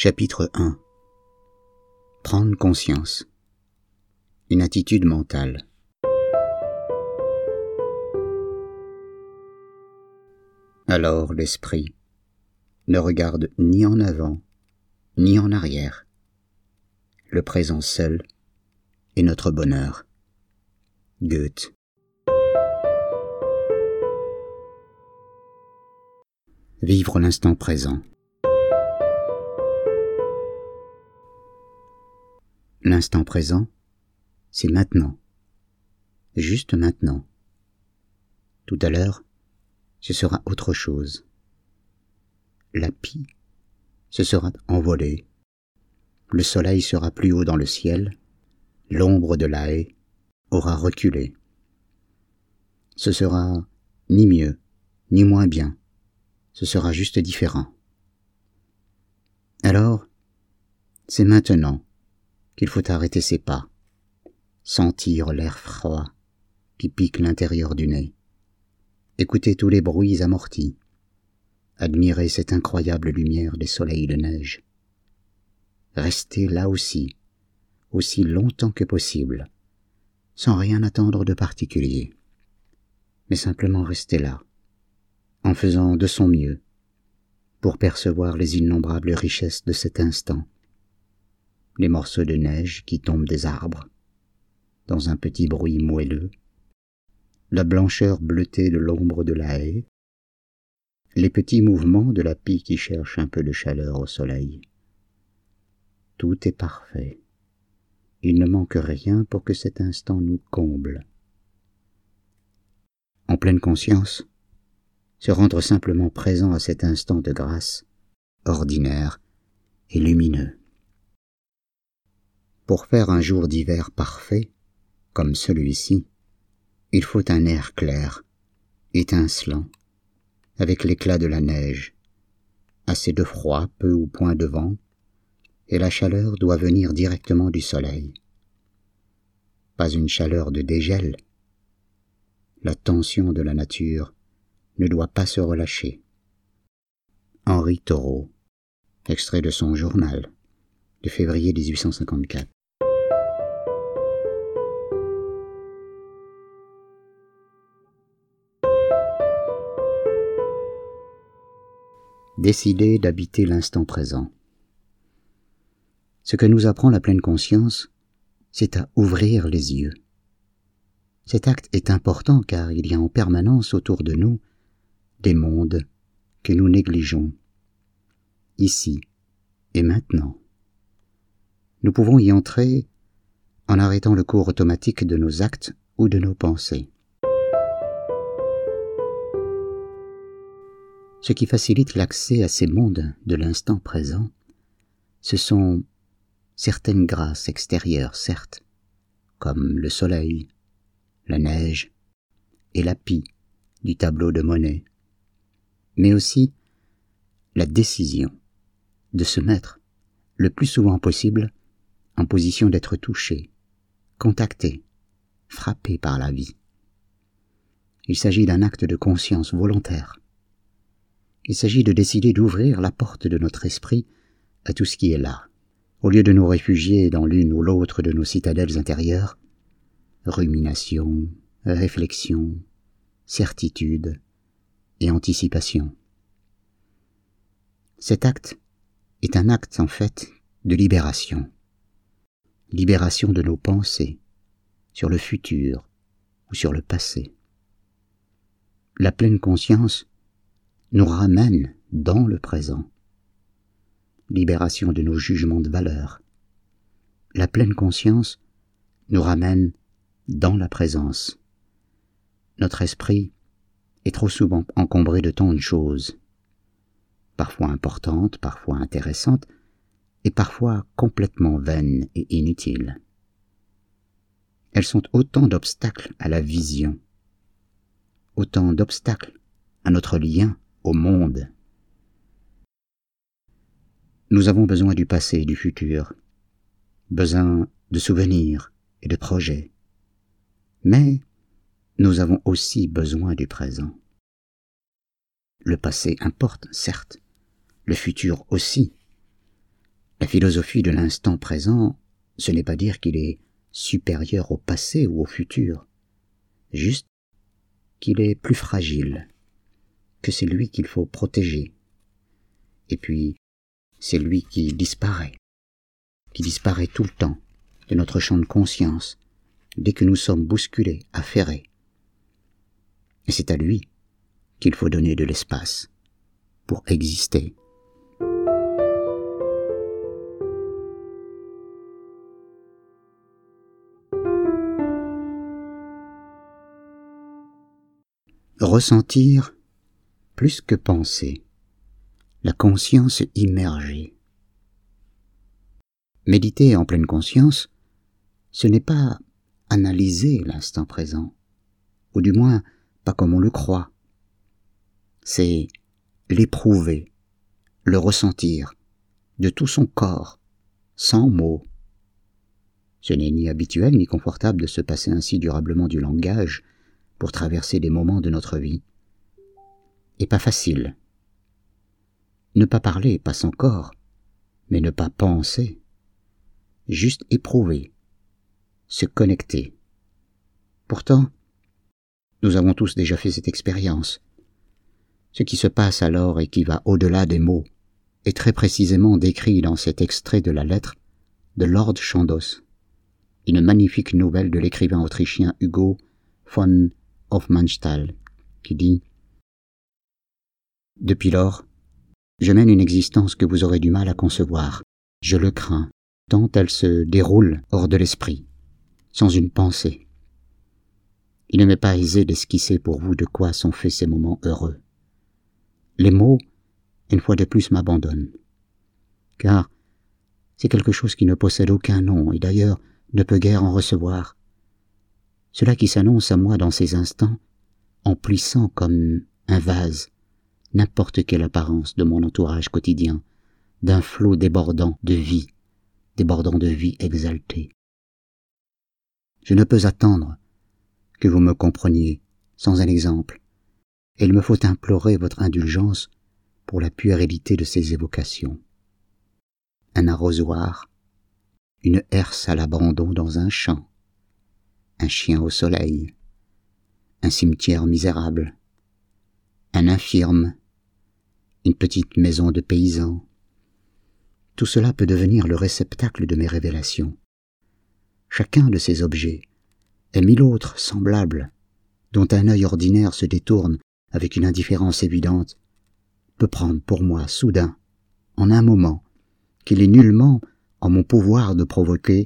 Chapitre 1 Prendre conscience. Une attitude mentale. Alors l'esprit ne regarde ni en avant, ni en arrière. Le présent seul est notre bonheur. Goethe. Vivre l'instant présent. L'instant présent, c'est maintenant. Juste maintenant. Tout à l'heure, ce sera autre chose. La pie se sera envolée. Le soleil sera plus haut dans le ciel. L'ombre de la haie aura reculé. Ce sera ni mieux, ni moins bien. Ce sera juste différent. Alors, c'est maintenant qu'il faut arrêter ses pas, sentir l'air froid qui pique l'intérieur du nez, écouter tous les bruits amortis, admirer cette incroyable lumière des soleils de neige, rester là aussi, aussi longtemps que possible, sans rien attendre de particulier, mais simplement rester là, en faisant de son mieux, pour percevoir les innombrables richesses de cet instant, les morceaux de neige qui tombent des arbres, dans un petit bruit moelleux, la blancheur bleutée de l'ombre de la haie, les petits mouvements de la pie qui cherche un peu de chaleur au soleil. Tout est parfait. Il ne manque rien pour que cet instant nous comble. En pleine conscience, se rendre simplement présent à cet instant de grâce, ordinaire et lumineux. Pour faire un jour d'hiver parfait, comme celui-ci, il faut un air clair, étincelant, avec l'éclat de la neige, assez de froid, peu ou point de vent, et la chaleur doit venir directement du soleil. Pas une chaleur de dégel. La tension de la nature ne doit pas se relâcher. Henri Thoreau, extrait de son journal de février 1854. Décider d'habiter l'instant présent. Ce que nous apprend la pleine conscience, c'est à ouvrir les yeux. Cet acte est important car il y a en permanence autour de nous des mondes que nous négligeons, ici et maintenant. Nous pouvons y entrer en arrêtant le cours automatique de nos actes ou de nos pensées. Ce qui facilite l'accès à ces mondes de l'instant présent, ce sont certaines grâces extérieures, certes, comme le soleil, la neige et la pie du tableau de Monet, mais aussi la décision de se mettre le plus souvent possible en position d'être touché, contacté, frappé par la vie. Il s'agit d'un acte de conscience volontaire il s'agit de décider d'ouvrir la porte de notre esprit à tout ce qui est là. Au lieu de nous réfugier dans l'une ou l'autre de nos citadelles intérieures, rumination, réflexion, certitude et anticipation. Cet acte est un acte en fait de libération. Libération de nos pensées sur le futur ou sur le passé. La pleine conscience nous ramène dans le présent. Libération de nos jugements de valeur. La pleine conscience nous ramène dans la présence. Notre esprit est trop souvent encombré de tant de choses, parfois importantes, parfois intéressantes, et parfois complètement vaines et inutiles. Elles sont autant d'obstacles à la vision, autant d'obstacles à notre lien au monde. Nous avons besoin du passé et du futur, besoin de souvenirs et de projets. Mais nous avons aussi besoin du présent. Le passé importe, certes, le futur aussi, La philosophie de l'instant présent, ce n'est pas dire qu'il est supérieur au passé ou au futur, juste qu'il est plus fragile, que c'est lui qu'il faut protéger. Et puis, c'est lui qui disparaît, qui disparaît tout le temps de notre champ de conscience, dès que nous sommes bousculés, affairés. Et c'est à lui qu'il faut donner de l'espace pour exister. Ressentir plus que penser, la conscience immergée. Méditer en pleine conscience, ce n'est pas analyser l'instant présent, ou du moins pas comme on le croit. C'est l'éprouver, le ressentir, de tout son corps, sans mots. Ce n'est ni habituel ni confortable de se passer ainsi durablement du langage pour traverser des moments de notre vie. Et pas facile. Ne pas parler passe encore, mais ne pas penser. Juste éprouver, se connecter. Pourtant, nous avons tous déjà fait cette expérience. Ce qui se passe alors et qui va au-delà des mots est très précisément décrit dans cet extrait de la lettre de Lord Chandos, une magnifique nouvelle de l'écrivain autrichien Hugo von Hofmannsthal, qui dit Depuis lors, je mène une existence que vous aurez du mal à concevoir. Je le crains, tant elle se déroule hors de l'esprit, sans une pensée. Il ne m'est pas aisé d'esquisser pour vous de quoi sont faits ces moments heureux. Les mots, une fois de plus, m'abandonnent. Car c'est quelque chose qui ne possède aucun nom et d'ailleurs ne peut guère en recevoir. Cela qui s'annonce à moi dans ces instants, emplissant comme un vase n'importe quelle apparence de mon entourage quotidien, d'un flot débordant de vie, débordant de vie exaltée. Je ne peux attendre que vous me compreniez sans un exemple, et il me faut implorer votre indulgence pour la puérilité de ces évocations. Un arrosoir, une herse à l'abandon dans un champ, un chien au soleil, un cimetière misérable, un infirme, une petite maison de paysan. Tout cela peut devenir le réceptacle de mes révélations. Chacun de ces objets et mille autres semblables, dont un œil ordinaire se détourne avec une indifférence évidente, peut prendre pour moi soudain, en un moment, qu'il est nullement en mon pouvoir de provoquer,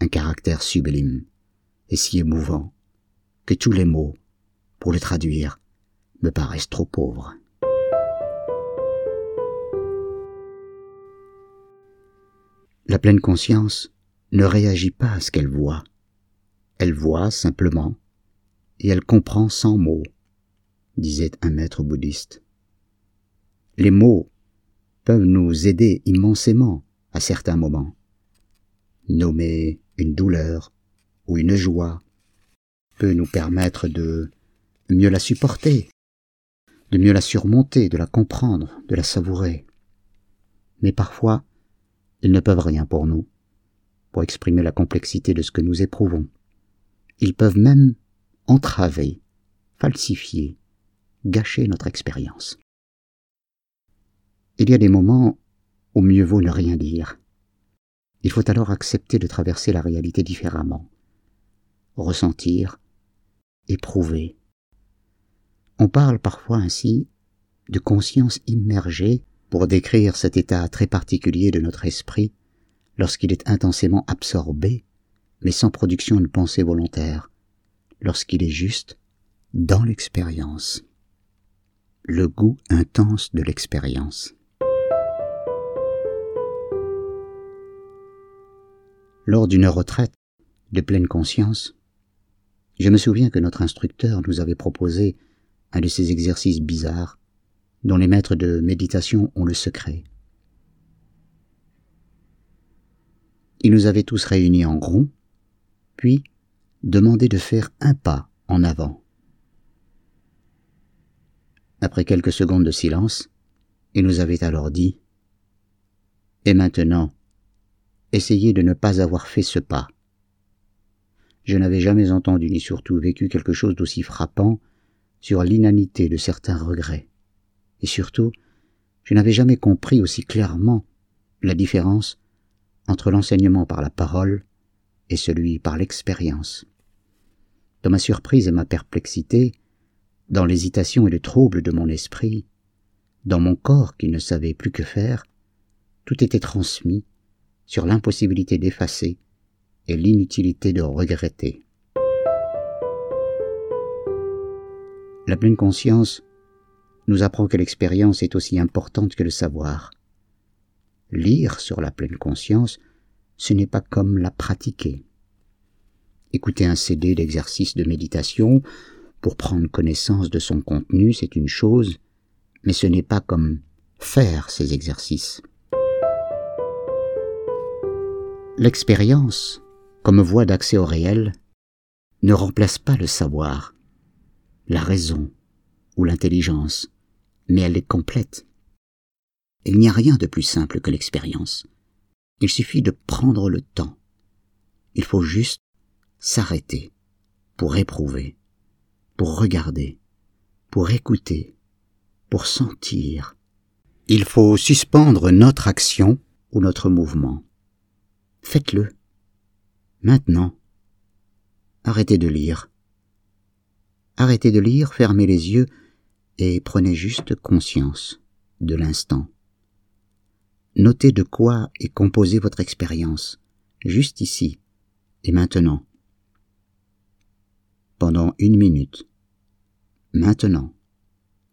un caractère sublime et si émouvant que tous les mots, pour le traduire, me paraissent trop pauvres. La pleine conscience ne réagit pas à ce qu'elle voit, elle voit simplement, et elle comprend sans mots, disait un maître bouddhiste. Les mots peuvent nous aider immensément à certains moments. Nommer une douleur ou une joie peut nous permettre de mieux la supporter, de mieux la surmonter, de la comprendre, de la savourer. Mais parfois, ils ne peuvent rien pour nous, pour exprimer la complexité de ce que nous éprouvons. Ils peuvent même entraver, falsifier, gâcher notre expérience. Il y a des moments où mieux vaut ne rien dire. Il faut alors accepter de traverser la réalité différemment, ressentir, éprouver. On parle parfois ainsi de conscience immergée pour décrire cet état très particulier de notre esprit lorsqu'il est intensément absorbé mais sans production de pensée volontaire, lorsqu'il est juste dans l'expérience. Le goût intense de l'expérience. Lors d'une retraite de pleine conscience, je me souviens que notre instructeur nous avait proposé un de ces exercices bizarres dont les maîtres de méditation ont le secret. Il nous avait tous réunis en rond puis demandé de faire un pas en avant. Après quelques secondes de silence, il nous avait alors dit Et maintenant, essayez de ne pas avoir fait ce pas. Je n'avais jamais entendu ni surtout vécu quelque chose d'aussi frappant sur l'inanité de certains regrets. Et surtout, je n'avais jamais compris aussi clairement la différence entre l'enseignement par la parole et celui par l'expérience. Dans ma surprise et ma perplexité, dans l'hésitation et le trouble de mon esprit, dans mon corps qui ne savait plus que faire, tout était transmis sur l'impossibilité d'effacer et l'inutilité de regretter. La pleine conscience nous apprend que l'expérience est aussi importante que le savoir. Lire sur la pleine conscience, ce n'est pas comme la pratiquer. Écouter un CD d'exercice de méditation pour prendre connaissance de son contenu, c'est une chose, mais ce n'est pas comme faire ces exercices. L'expérience, comme voie d'accès au réel, ne remplace pas le savoir, la raison ou l'intelligence, mais elle est complète. Il n'y a rien de plus simple que l'expérience. Il suffit de prendre le temps. Il faut juste s'arrêter pour éprouver, pour regarder, pour écouter, pour sentir. Il faut suspendre notre action ou notre mouvement. Faites-le. Maintenant. Arrêtez de lire. Arrêtez de lire, fermez les yeux et prenez juste conscience de l'instant. Notez de quoi est composée votre expérience, juste ici et maintenant. Pendant une minute. Maintenant.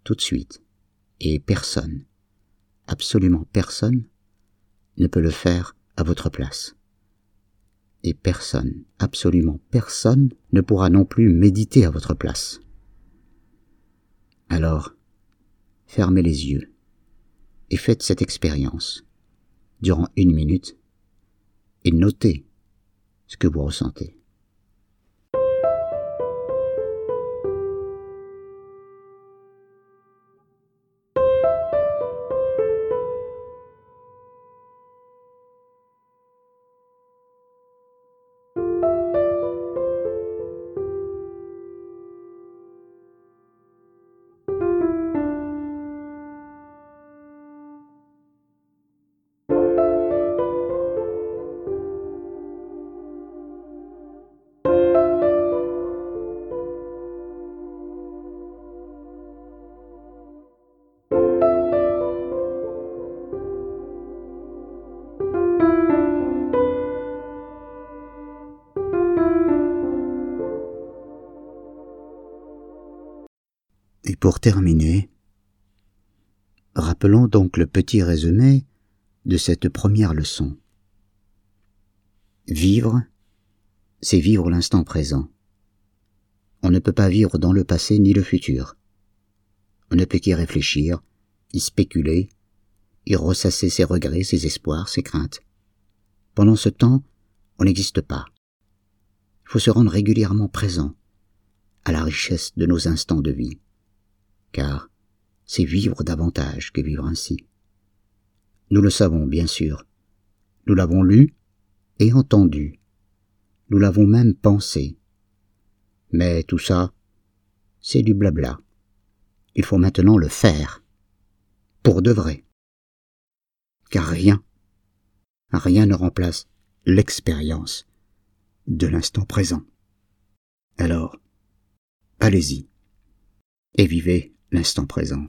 Tout de suite. Et personne, absolument personne, ne peut le faire à votre place. Et personne, absolument personne, ne pourra non plus méditer à votre place. Alors, fermez les yeux et faites cette expérience durant une minute et notez ce que vous ressentez. Pour terminer, rappelons donc le petit résumé de cette première leçon. Vivre, c'est vivre l'instant présent. On ne peut pas vivre dans le passé ni le futur. On ne peut qu'y réfléchir, y spéculer, y ressasser ses regrets, ses espoirs, ses craintes. Pendant ce temps, on n'existe pas. Il faut se rendre régulièrement présent à la richesse de nos instants de vie car c'est vivre davantage que vivre ainsi. Nous le savons, bien sûr. Nous l'avons lu et entendu. Nous l'avons même pensé. Mais tout ça, c'est du blabla. Il faut maintenant le faire. Pour de vrai. Car rien, rien ne remplace l'expérience de l'instant présent. Alors, allez-y et vivez l'instant présent.